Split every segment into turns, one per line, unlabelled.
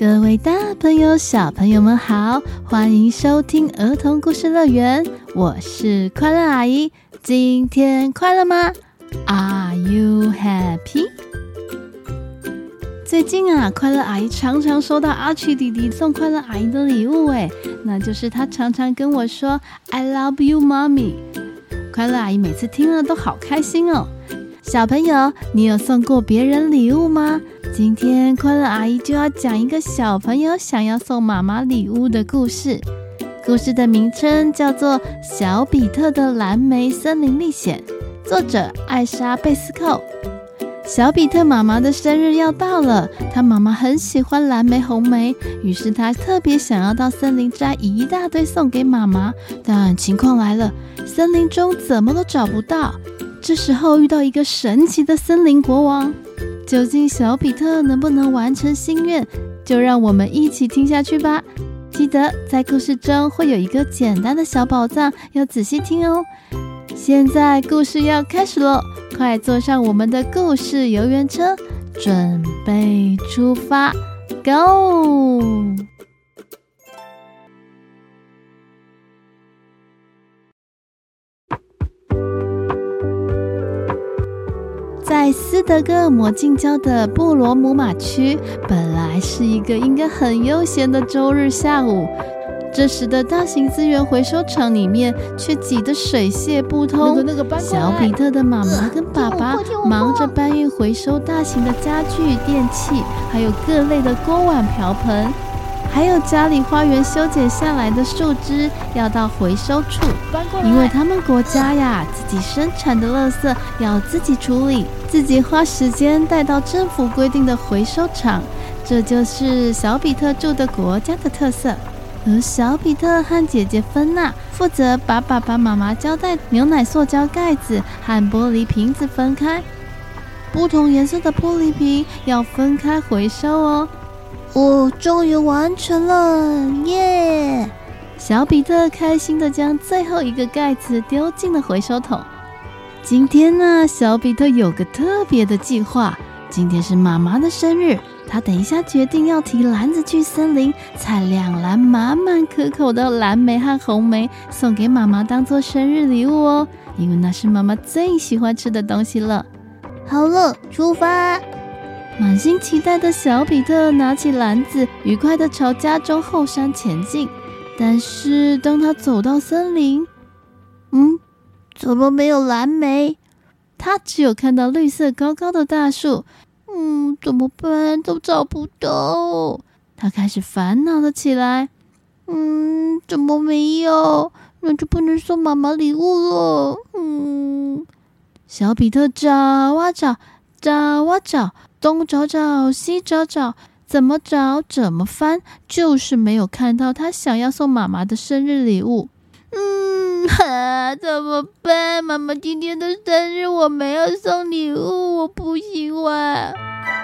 各位大朋友、小朋友们好，欢迎收听儿童故事乐园，我是快乐阿姨。今天快乐吗？Are you happy？最近啊，快乐阿姨常常收到阿曲弟弟送快乐阿姨的礼物，诶，那就是他常常跟我说 “I love you, mommy”。快乐阿姨每次听了都好开心哦。小朋友，你有送过别人礼物吗？今天快乐阿姨就要讲一个小朋友想要送妈妈礼物的故事。故事的名称叫做《小比特的蓝莓森林历险》，作者艾莎贝斯寇。小比特妈妈的生日要到了，他妈妈很喜欢蓝莓、红莓，于是他特别想要到森林摘一大堆送给妈妈。但情况来了，森林中怎么都找不到。这时候遇到一个神奇的森林国王，究竟小比特能不能完成心愿？就让我们一起听下去吧。记得在故事中会有一个简单的小宝藏，要仔细听哦。现在故事要开始喽，快坐上我们的故事游园车，准备出发，Go！在斯德哥尔摩近郊的布罗姆马区，本来是一个应该很悠闲的周日下午。这时的大型资源回收厂里面却挤得水泄不通。那个那个小比特的妈妈跟爸爸忙着搬运回收大型的家具、电器，还有各类的锅碗瓢盆。还有家里花园修剪下来的树枝要到回收处，因为他们国家呀，自己生产的垃圾要自己处理，自己花时间带到政府规定的回收场，这就是小比特住的国家的特色。而小比特和姐姐芬娜负责把爸爸妈妈交代牛奶塑胶盖子和玻璃瓶子分开，不同颜色的玻璃瓶要分开回收哦。哦，终于完成了，耶！小比特开心的将最后一个盖子丢进了回收桶。今天呢，小比特有个特别的计划。今天是妈妈的生日，他等一下决定要提篮子去森林采两篮满满可口的蓝莓和红莓，送给妈妈当做生日礼物哦。因为那是妈妈最喜欢吃的东西了。好了，出发！满心期待的小比特拿起篮子，愉快地朝家中后山前进。但是当他走到森林，嗯，怎么没有蓝莓？他只有看到绿色高高的大树。嗯，怎么办？都找不到。他开始烦恼了起来。嗯，怎么没有？那就不能送妈妈礼物了。嗯，小比特找啊找，找啊找。东找找，西找找，怎么找怎么翻，就是没有看到他想要送妈妈的生日礼物。嗯，哈，怎么办？妈妈今天的生日我没有送礼物，我不喜欢。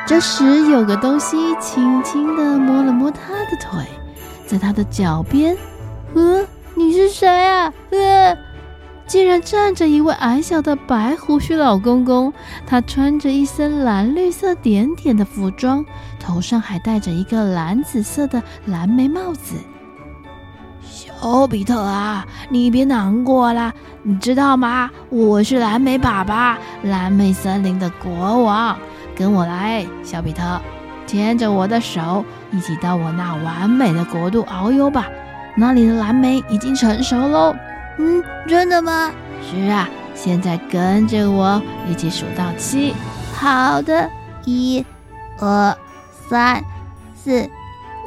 这时有个东西轻轻地摸了摸他的腿，在他的脚边。呃，你是谁啊？呃。竟然站着一位矮小的白胡须老公公，他穿着一身蓝绿色点点的服装，头上还戴着一个蓝紫色的蓝莓帽子。小比特啊，你别难过啦，你知道吗？我是蓝莓爸爸，蓝莓森林的国王。跟我来，小比特，牵着我的手，一起到我那完美的国度遨游吧。那里的蓝莓已经成熟喽。嗯，真的吗？是啊，现在跟着我一起数到七。好的，一、二、三、四、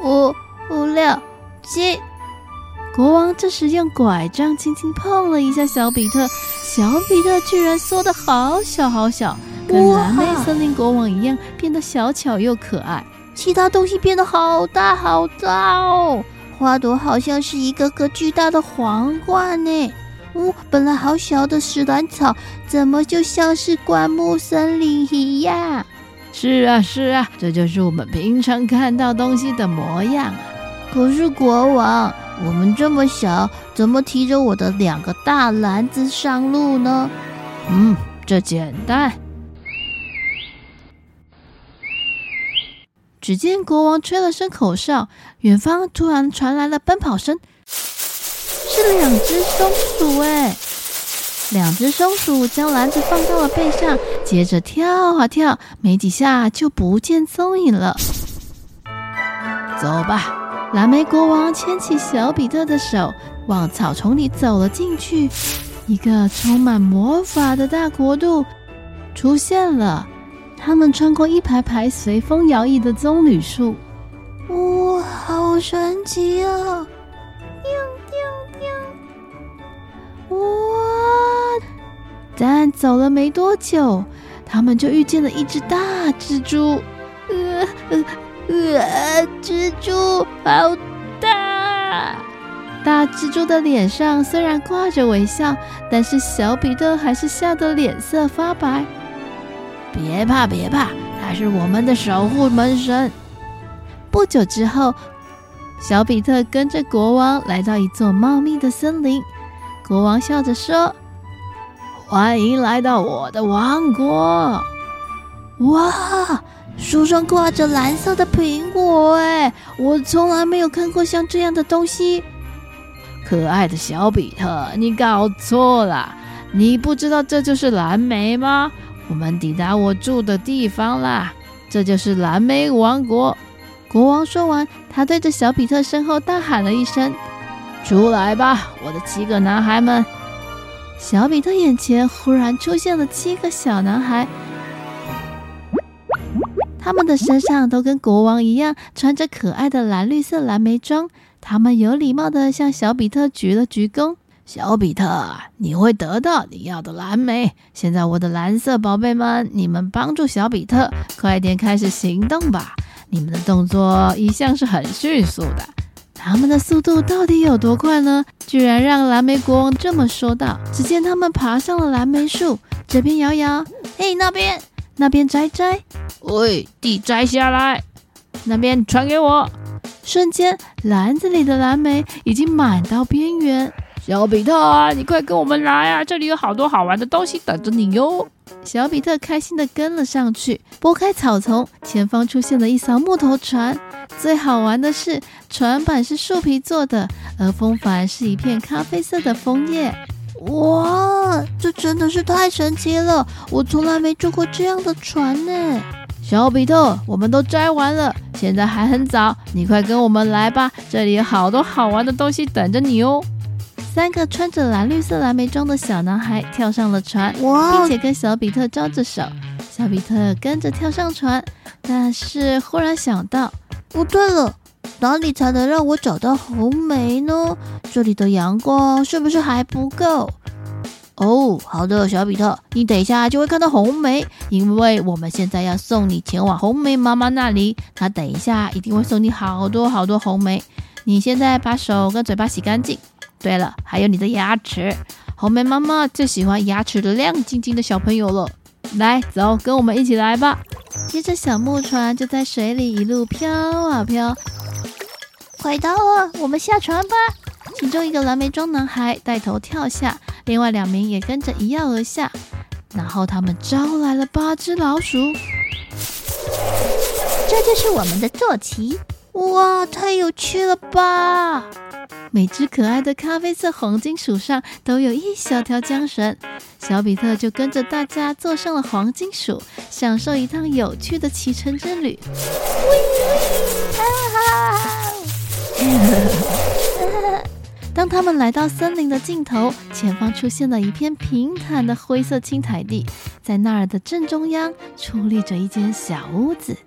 五、五、六、七。国王这时用拐杖轻轻碰了一下小比特，小比特居然缩得好小好小，跟蓝莓森林国王一样，变得小巧又可爱。其他东西变得好大好大哦。花朵好像是一个个巨大的皇冠呢。呜、哦，本来好小的石兰草，怎么就像是灌木森林一样？是啊，是啊，这就是我们平常看到东西的模样啊。可是国王，我们这么小，怎么提着我的两个大篮子上路呢？嗯，这简单。只见国王吹了声口哨，远方突然传来了奔跑声，是两只松鼠哎！两只松鼠将篮子放到了背上，接着跳啊跳，没几下就不见踪影了。走吧，蓝莓国王牵起小比特的手，往草丛里走了进去。一个充满魔法的大国度出现了。他们穿过一排排随风摇曳的棕榈树，
哇，好神奇啊！
叮叮叮！哇！但走了没多久，他们就遇见了一只大蜘蛛。呃呃呃，蜘蛛好大！大蜘蛛的脸上虽然挂着微笑，但是小比特还是吓得脸色发白。别怕，别怕，他是我们的守护门神。不久之后，小比特跟着国王来到一座茂密的森林。国王笑着说：“欢迎来到我的王国！”
哇，树上挂着蓝色的苹果，哎，我从来没有看过像这样的东西。
可爱的小比特，你搞错了，你不知道这就是蓝莓吗？我们抵达我住的地方啦，这就是蓝莓王国。国王说完，他对着小比特身后大喊了一声：“出来吧，我的七个男孩们！”小比特眼前忽然出现了七个小男孩，他们的身上都跟国王一样，穿着可爱的蓝绿色蓝莓装。他们有礼貌的向小比特鞠了鞠躬。小比特，你会得到你要的蓝莓。现在，我的蓝色宝贝们，你们帮助小比特，快点开始行动吧！你们的动作一向是很迅速的，他们的速度到底有多快呢？居然让蓝莓国王这么说道。只见他们爬上了蓝莓树，这边摇摇，嘿，那边，那边摘摘，喂，地摘下来，那边传给我。瞬间，篮子里的蓝莓已经满到边缘。小比特，你快跟我们来啊！这里有好多好玩的东西等着你哟。小比特开心地跟了上去，拨开草丛，前方出现了一艘木头船。最好玩的是，船板是树皮做的，而风帆是一片咖啡色的枫叶。
哇，这真的是太神奇了！我从来没坐过这样的船呢。
小比特，我们都摘完了，现在还很早，你快跟我们来吧！这里有好多好玩的东西等着你哦。三个穿着蓝绿色蓝莓装的小男孩跳上了船，并且跟小比特招着手。小比特跟着跳上船，但是忽然想到，
不对了，哪里才能让我找到红梅呢？这里的阳光是不是还不够？哦，好的，小比特，你等一下就会看到红梅，因为我们现在要送你前往红梅妈妈那里，她等一下一定会送你好多好多红梅。你现在把手跟嘴巴洗干净。对了，还有你的牙齿，红莓妈妈最喜欢牙齿的亮晶晶的小朋友了。来，走，跟我们一起来吧。接着，小木船就在水里一路飘啊飘。快到了，我们下船吧。
其中一个蓝莓装男孩带头跳下，另外两名也跟着一跃而下。然后他们招来了八只老鼠。
这就是我们的坐骑。哇，太有趣了吧！
每只可爱的咖啡色黄金鼠上都有一小条缰绳，小比特就跟着大家坐上了黄金鼠，享受一趟有趣的骑乘之旅。当他们来到森林的尽头，前方出现了一片平坦的灰色青苔地，在那儿的正中央矗立着一间小屋子，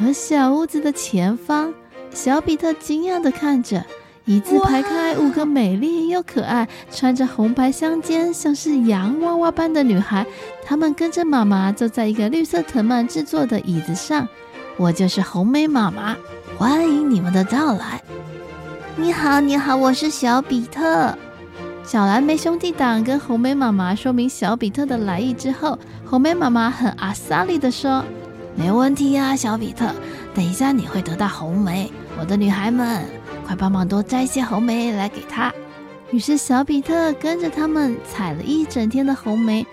而小屋子的前方，小比特惊讶地看着。一字排开五个美丽又可爱、穿着红白相间、像是洋娃娃般的女孩，她们跟着妈妈坐在一个绿色藤蔓制作的椅子上。我就是红莓妈妈，欢迎你们的到来。
你好，你好，我是小比特。
小蓝莓兄弟党跟红莓妈妈说明小比特的来意之后，红莓妈妈很阿萨利的说：“没问题呀，小比特，等一下你会得到红莓，我的女孩们。”快帮忙多摘些红梅来给他。于是小比特跟着他们采了一整天的红梅，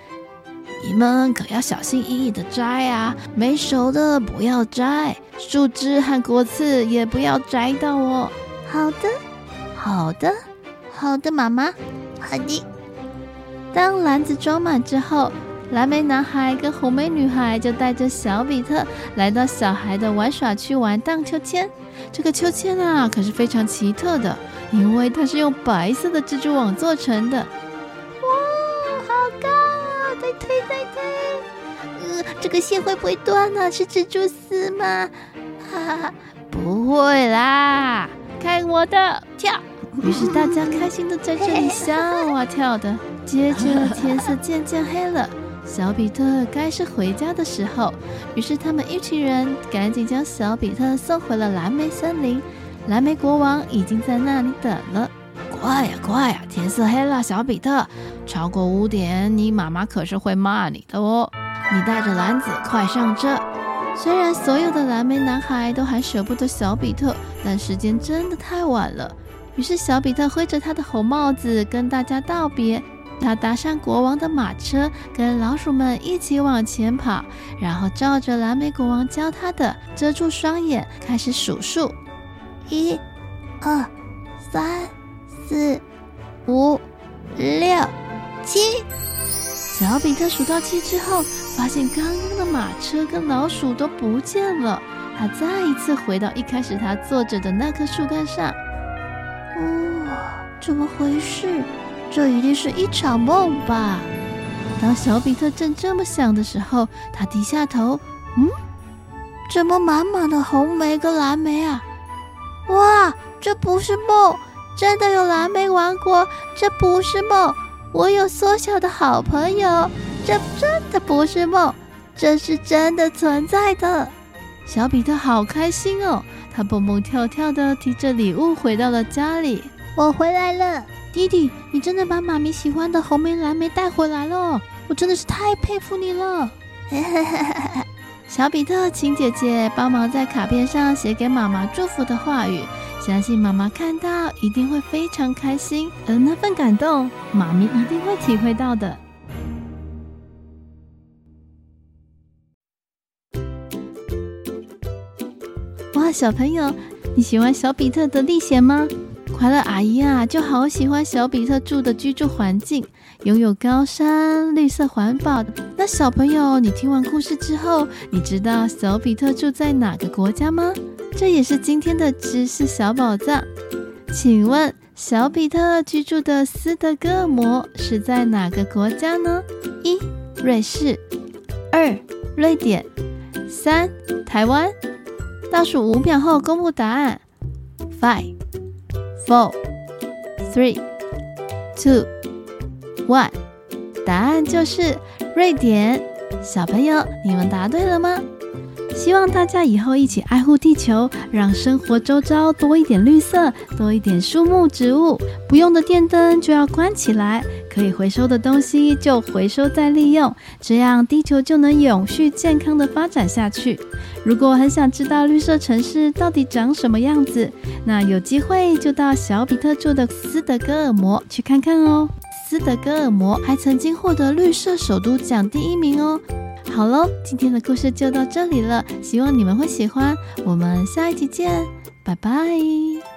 你们可要小心翼翼的摘啊，没熟的不要摘，树枝和果刺也不要摘到哦。
好的，好的，好的，妈妈，
好的。
当篮子装满之后，蓝莓男孩跟红莓女孩就带着小比特来到小孩的玩耍区玩荡秋千。这个秋千啊，可是非常奇特的，因为它是用白色的蜘蛛网做成的。
哇，好高啊！再推再推，呃，这个线会不会断呢？是蜘蛛丝吗？
哈哈，不会啦，看我的跳！
于是大家开心的在这里笑啊跳的。接着天色渐渐黑了。小比特该是回家的时候，于是他们一群人赶紧将小比特送回了蓝莓森林。蓝莓国王已经在那里等了。
快呀快呀，天色黑了，小比特，超过五点，你妈妈可是会骂你的哦。你带着篮子快上车。
虽然所有的蓝莓男孩都还舍不得小比特，但时间真的太晚了。于是小比特挥着他的红帽子跟大家道别。他搭上国王的马车，跟老鼠们一起往前跑，然后照着蓝莓国王教他的，遮住双眼，开始数数：
一、二、三、四、五、六、七。
小比特数到七之后，发现刚刚的马车跟老鼠都不见了。他再一次回到一开始他坐着的那棵树干上。
哦，怎么回事？这一定是一场梦吧？
当小比特正这么想的时候，他低下头，嗯，
怎么满满的红莓跟蓝莓啊？哇，这不是梦，真的有蓝莓王国，这不是梦。我有缩小的好朋友，这真的不是梦，这是真的存在的。
小比特好开心哦，他蹦蹦跳跳的提着礼物回到了家里。
我回来了。
弟弟，你真的把妈咪喜欢的红莓、蓝莓带回来了，我真的是太佩服你了。小比特，请姐姐帮忙在卡片上写给妈妈祝福的话语，相信妈妈看到一定会非常开心，而那份感动，妈咪一定会体会到的。哇，小朋友，你喜欢小比特的历险吗？快乐阿姨啊，就好喜欢小比特住的居住环境，拥有高山、绿色环保。那小朋友，你听完故事之后，你知道小比特住在哪个国家吗？这也是今天的知识小宝藏。请问，小比特居住的斯德哥尔摩是在哪个国家呢？一、瑞士；二、瑞典；三、台湾。倒数五秒后公布答案。Five。Four, three, two, one，答案就是瑞典。小朋友，你们答对了吗？希望大家以后一起爱护地球，让生活周遭多一点绿色，多一点树木植物。不用的电灯就要关起来，可以回收的东西就回收再利用，这样地球就能永续健康的发展下去。如果很想知道绿色城市到底长什么样子，那有机会就到小比特住的斯德哥尔摩去看看哦。斯德哥尔摩还曾经获得绿色首都奖第一名哦。好喽，今天的故事就到这里了，希望你们会喜欢。我们下一集见，拜拜。